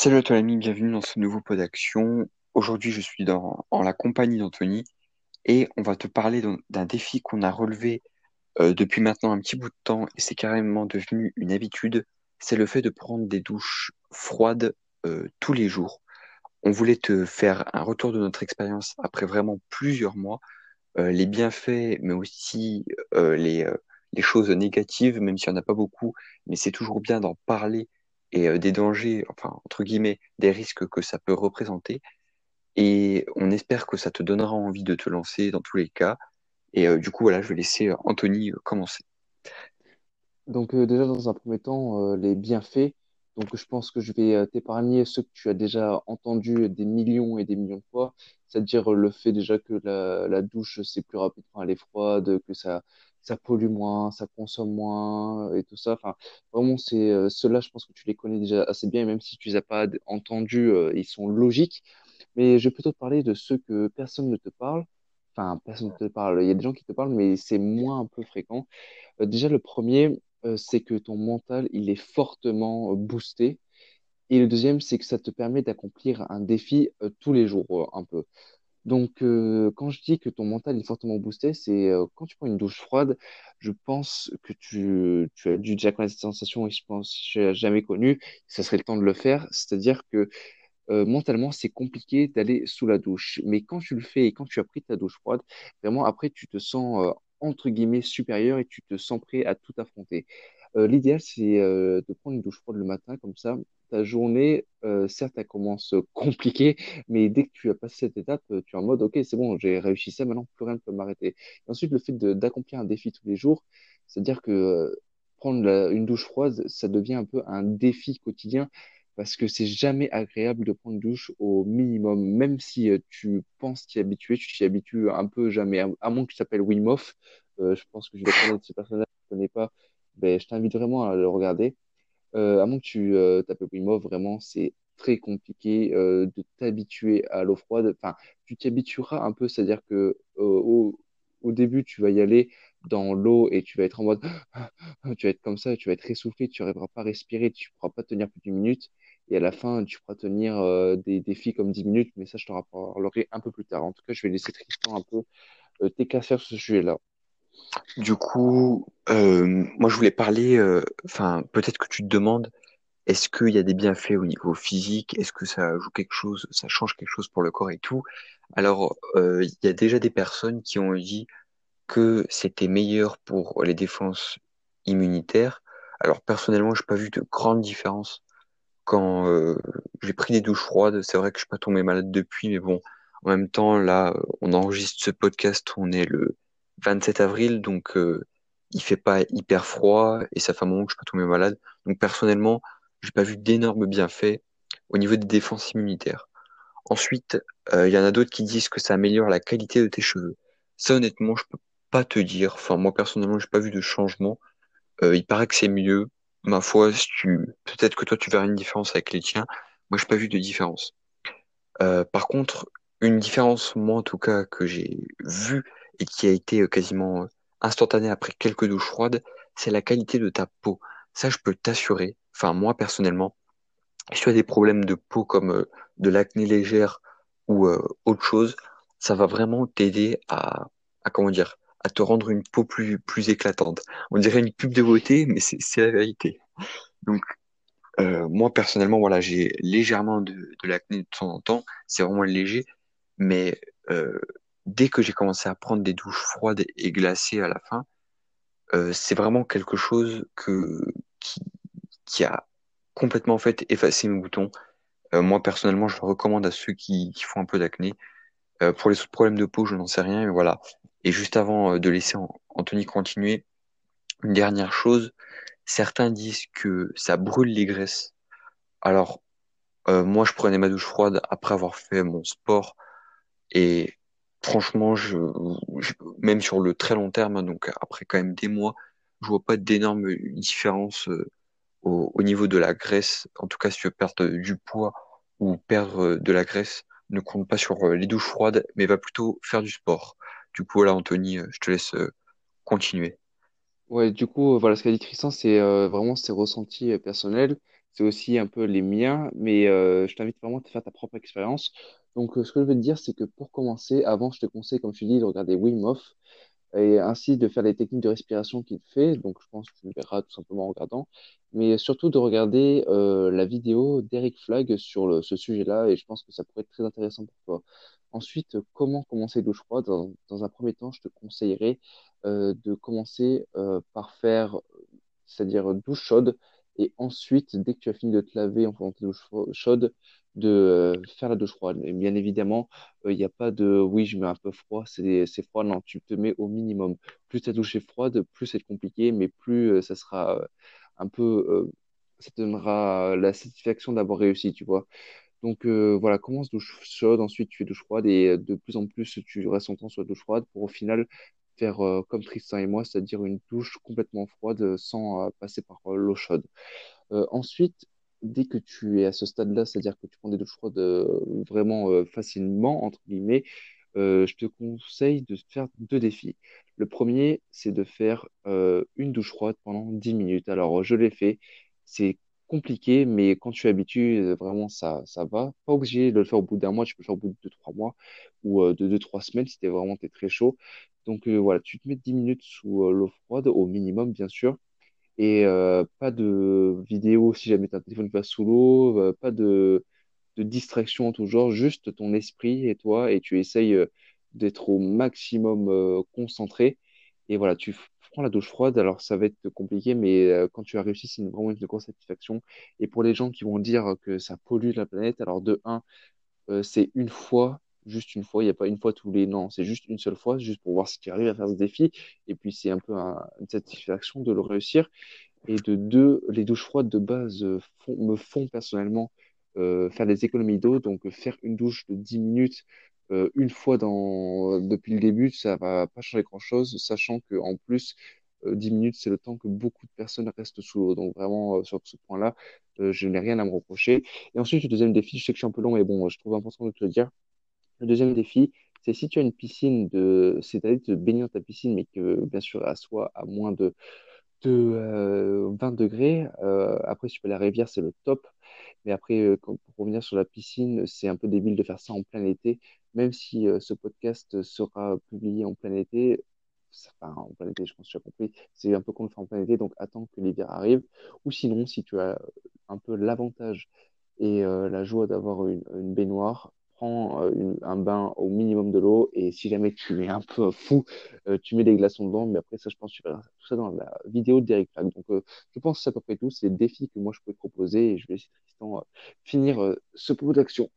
Salut à toi l'ami, bienvenue dans ce nouveau pod d'action. Aujourd'hui, je suis dans, en la compagnie d'Anthony et on va te parler d'un défi qu'on a relevé euh, depuis maintenant un petit bout de temps et c'est carrément devenu une habitude. C'est le fait de prendre des douches froides euh, tous les jours. On voulait te faire un retour de notre expérience après vraiment plusieurs mois, euh, les bienfaits, mais aussi les, les choses négatives, même s'il n'y en a pas beaucoup, mais c'est toujours bien d'en parler et euh, des dangers, enfin, entre guillemets, des risques que ça peut représenter. Et on espère que ça te donnera envie de te lancer dans tous les cas. Et euh, du coup, voilà, je vais laisser euh, Anthony commencer. Donc déjà dans un premier temps, les bienfaits. Donc je pense que je vais t'épargner ceux que tu as déjà entendus des millions et des millions de fois, c'est-à-dire le fait déjà que la, la douche c'est plus rapide quand elle est froide, que ça ça pollue moins, ça consomme moins et tout ça. Enfin vraiment c'est euh, ceux-là, je pense que tu les connais déjà assez bien et même si tu les as pas entendus, euh, ils sont logiques. Mais je vais plutôt te parler de ceux que personne ne te parle. Enfin personne ne te parle. Il y a des gens qui te parlent, mais c'est moins un peu fréquent. Euh, déjà, le premier, euh, c'est que ton mental, il est fortement euh, boosté. Et le deuxième, c'est que ça te permet d'accomplir un défi euh, tous les jours, euh, un peu. Donc, euh, quand je dis que ton mental est fortement boosté, c'est euh, quand tu prends une douche froide, je pense que tu, as dû déjà connaître cette sensation et je pense que tu n'as jamais connu. Ça serait le temps de le faire. C'est-à-dire que euh, mentalement, c'est compliqué d'aller sous la douche. Mais quand tu le fais et quand tu as pris ta douche froide, vraiment, après, tu te sens, entre guillemets, supérieur et tu te sens prêt à tout affronter. Euh, l'idéal, c'est euh, de prendre une douche froide le matin, comme ça, ta journée, euh, certes, elle commence compliquée, mais dès que tu as passé cette étape, euh, tu es en mode, OK, c'est bon, j'ai réussi ça, maintenant, plus rien ne peut m'arrêter. Ensuite, le fait d'accomplir un défi tous les jours, c'est-à-dire que euh, prendre une douche froide, ça devient un peu un défi quotidien parce que c'est jamais agréable de prendre une douche au minimum, même si euh, tu penses t'y habituer, tu t'y habitues un peu jamais, à, à moins que tu t'appelles Wim Hof. Euh, je pense que je dois connaître ce personnage, je ne connais pas, ben, je t'invite vraiment à le regarder. Euh, à moins que tu euh, Hof, vraiment, c'est très compliqué euh, de t'habituer à l'eau froide. Enfin, tu t'y habitueras un peu, c'est-à-dire que euh, au, début, tu vas y aller dans l'eau et tu vas être en mode, tu vas être comme ça, tu vas être essoufflé, tu n'arriveras pas à respirer, tu ne pourras pas tenir plus d'une minute. Et à la fin, tu pourras tenir euh, des défis comme 10 minutes, mais ça, je t'en reparlerai un peu plus tard. En tout cas, je vais laisser Tristan un peu t'éclaircir sur ce sujet-là. Du coup, euh, moi, je voulais parler, euh, enfin, peut-être que tu te demandes, est-ce qu'il y a des bienfaits au niveau physique? Est-ce que ça joue quelque chose, ça change quelque chose pour le corps et tout? Alors, euh, il y a déjà des personnes qui ont dit que c'était meilleur pour les défenses immunitaires. Alors personnellement, j'ai pas vu de grande différence quand j'ai pris des douches froides. C'est vrai que je suis pas tombé malade depuis, mais bon, en même temps, là, on enregistre ce podcast, on est le 27 avril, donc euh, il fait pas hyper froid et ça fait un moment que je suis pas tombé malade. Donc personnellement, j'ai pas vu d'énormes bienfaits au niveau des défenses immunitaires. Ensuite, euh, il y en a d'autres qui disent que ça améliore la qualité de tes cheveux. Ça, honnêtement, je peux pas te dire. Enfin, moi, personnellement, j'ai pas vu de changement. Euh, il paraît que c'est mieux. Ma foi, si tu... peut-être que toi, tu verras une différence avec les tiens. Moi, j'ai pas vu de différence. Euh, par contre, une différence, moi, en tout cas, que j'ai vue et qui a été euh, quasiment euh, instantanée après quelques douches froides, c'est la qualité de ta peau. Ça, je peux t'assurer. Enfin, moi, personnellement, si tu as des problèmes de peau comme euh, de l'acné légère ou autre chose, ça va vraiment t'aider à, à comment dire, à te rendre une peau plus plus éclatante. On dirait une pub de beauté, mais c'est la vérité. Donc euh, moi personnellement, voilà, j'ai légèrement de, de l'acné de temps en temps, c'est vraiment léger, mais euh, dès que j'ai commencé à prendre des douches froides et glacées à la fin, euh, c'est vraiment quelque chose que qui qui a complètement en fait effacé mes boutons euh, moi, personnellement, je le recommande à ceux qui, qui font un peu d'acné. Euh, pour les autres problèmes de peau, je n'en sais rien, mais voilà. Et juste avant euh, de laisser An- Anthony continuer, une dernière chose, certains disent que ça brûle les graisses. Alors, euh, moi, je prenais ma douche froide après avoir fait mon sport, et franchement, même sur le très long terme, hein, donc après quand même des mois, je vois pas d'énormes différences euh, au, au niveau de la graisse, en tout cas si tu veux perdre du poids ou perdre euh, de la graisse, ne compte pas sur euh, les douches froides, mais va plutôt faire du sport. Du coup, voilà, Anthony, euh, je te laisse euh, continuer. Ouais, du coup, euh, voilà, ce qu'a dit Tristan, c'est euh, vraiment ses ressentis euh, personnels. c'est aussi un peu les miens, mais euh, je t'invite vraiment à te faire ta propre expérience. Donc, euh, ce que je veux te dire, c'est que pour commencer, avant, je te conseille, comme te dis, de regarder Wim Hof et ainsi de faire les techniques de respiration qu'il fait. Donc, je pense que tu le verras tout simplement en regardant, mais surtout de regarder euh, la vidéo d'Eric Flag sur ce sujet-là, et je pense que ça pourrait être très intéressant pour toi. Ensuite, comment commencer douche froide? Dans, un premier temps, je te conseillerais euh, de commencer par faire, c'est-à-dire douche chaude, et ensuite, dès que tu as fini de te laver en faisant ta douche fro- chaude, de euh, faire la douche froide. Et bien évidemment, il n'y a pas de oui, je mets un peu froid, c'est froid. Non, tu te mets au minimum. Plus ta douche est froide, plus c'est compliqué, mais plus euh, ça sera euh, un peu, euh, ça donnera la satisfaction d'avoir réussi, tu vois. Donc euh, voilà, commence douche chaude, ensuite tu fais douche froide et euh, de plus en plus tu restes ton temps sur la douche froide pour au final faire euh, comme Tristan et moi, c'est-à-dire une douche complètement froide euh, sans euh, passer par euh, l'eau chaude. Euh, ensuite, dès que tu es à ce stade-là, c'est-à-dire que tu prends des douches froides euh, vraiment euh, facilement, entre guillemets, euh, je te conseille de faire deux défis. Le premier, c'est de faire une douche froide pendant 10 minutes. Alors, je l'ai fait. C'est compliqué, mais quand tu es habitué, vraiment, ça, va. Pas obligé de le faire au bout d'un mois, tu peux le faire au bout de deux, trois mois ou de deux, trois semaines si t'es vraiment très chaud. Donc, voilà, tu te mets 10 minutes sous l'eau froide, au minimum, bien sûr et euh, pas de vidéo si jamais ton téléphone va sous l'eau, euh, pas de, de distraction en tout genre, juste ton esprit et toi, et tu essayes euh, d'être au maximum euh, concentré. Et voilà, tu prends la douche froide, alors ça va être compliqué, mais euh, quand tu as réussi, c'est vraiment une grosse satisfaction. Et pour les gens qui vont dire que ça pollue la planète, alors de un, c'est une fois, juste une fois, il n'y a pas une fois tous les... Non, c'est juste une seule fois, juste pour voir si tu arrives à faire ce défi. Et puis c'est un peu un- une satisfaction de le réussir. Et de deux, les douches froides de base euh, me font personnellement euh, faire des économies d'eau. Donc euh, faire une douche de 10 minutes une fois dans, depuis le début, ça va pas changer grand-chose, sachant que en plus, euh, 10 minutes, c'est le temps que beaucoup de personnes restent sous l'eau. Donc vraiment, sur ce point-là, je n'ai rien à me reprocher. Et ensuite, le deuxième défi, je sais que je suis un peu long, mais bon, je trouve important de te le dire. Le deuxième défi, c'est si tu as une piscine de, c'est-à-dire de baigner dans ta piscine, mais que bien sûr, à soit à moins de de euh, 20 degrés. Euh, après, si tu peux la rivière, c'est le top. Mais après, euh, pour revenir sur la piscine, c'est un peu débile de faire ça en plein été. Même si ce podcast sera publié en plein été, enfin, en plein été, je pense que tu as compris, c'est un peu de le faire en plein été, donc attends que l'hiver arrive. Ou sinon, si tu as un peu l'avantage et la joie d'avoir une baignoire, prends euh, un bain au minimum de l'eau et si jamais tu es un peu fou, euh, tu mets des glaçons dedans, mais après ça, je pense que tu verras tout ça dans la vidéo d'Eric Flag. Donc, euh, je pense que c'est à peu près tout. C'est les défis que moi je te proposer et je vais laisser Tristan finir ce pot d'action.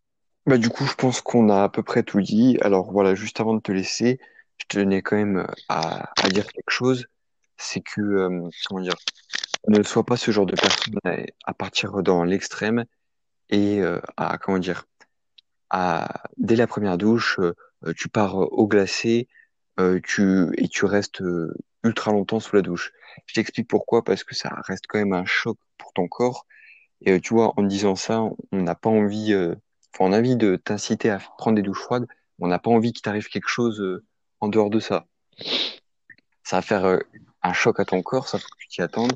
Bah, du coup, je pense qu'on a à peu près tout dit. Alors voilà, juste avant de te laisser, je tenais quand même à, dire quelque chose. C'est que, comment dire, ne sois pas ce genre de personne à, partir dans l'extrême et à, comment dire, dès la première douche, euh, euh, tu pars euh, au glacé euh, tu, et tu restes euh, ultra longtemps sous la douche. Je t'explique pourquoi, parce que ça reste quand même un choc pour ton corps. Et tu vois, en disant ça, on n'a pas envie, enfin, on a envie de t'inciter à prendre des douches froides. On n'a pas envie qu'il t'arrive quelque chose en dehors de ça. Ça va faire un choc à ton corps, ça faut que tu t'y attendes.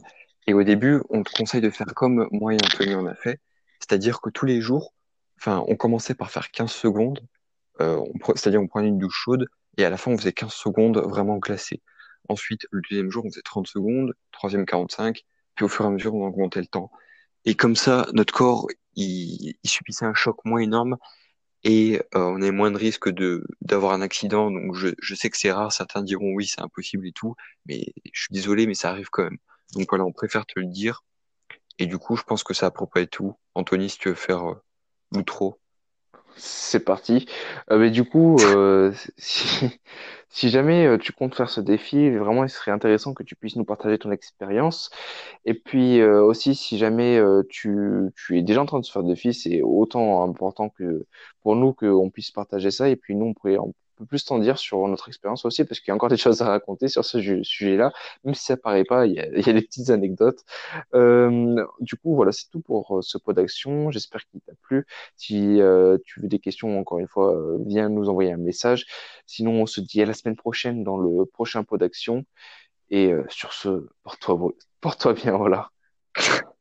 Et au début, on te conseille de faire comme moi et Anthony on a fait, c'est-à-dire que tous les jours, enfin, on commençait par faire 15 secondes, euh, c'est-à-dire on prenait une douche chaude et à la fin on faisait 15 secondes vraiment glacées. Ensuite, le deuxième jour, on faisait 30 secondes, troisième 45, puis au fur et à mesure, on augmentait le temps. Et comme ça, notre corps, il, il subissait un choc moins énorme et euh, on a moins de risque de d'avoir un accident. Donc je, je sais que c'est rare, certains diront oui, c'est impossible et tout, mais je suis désolé, mais ça arrive quand même. Donc voilà, on préfère te le dire. Et du coup, je pense que ça à près tout. Anthony, si tu veux faire euh, l'outro. C'est parti. Euh, mais du coup, euh, si, si jamais euh, tu comptes faire ce défi, vraiment, il serait intéressant que tu puisses nous partager ton expérience. Et puis euh, aussi, si jamais euh, tu, tu es déjà en train de se faire le défi, c'est autant important que pour nous qu'on puisse partager ça. Et puis nous, on pourrait peu plus t'en dire sur notre expérience aussi, parce qu'il y a encore des choses à raconter sur ce sujet-là, même si ça paraît pas, il y a, des petites anecdotes. Euh, du coup, voilà, c'est tout pour euh, ce pot d'action. J'espère qu'il t'a plu. Si euh, tu veux des questions, encore une fois, euh, viens nous envoyer un message. Sinon, on se dit à la semaine prochaine dans le prochain pot d'action. Et euh, sur ce, porte-toi, porte-toi bien, voilà.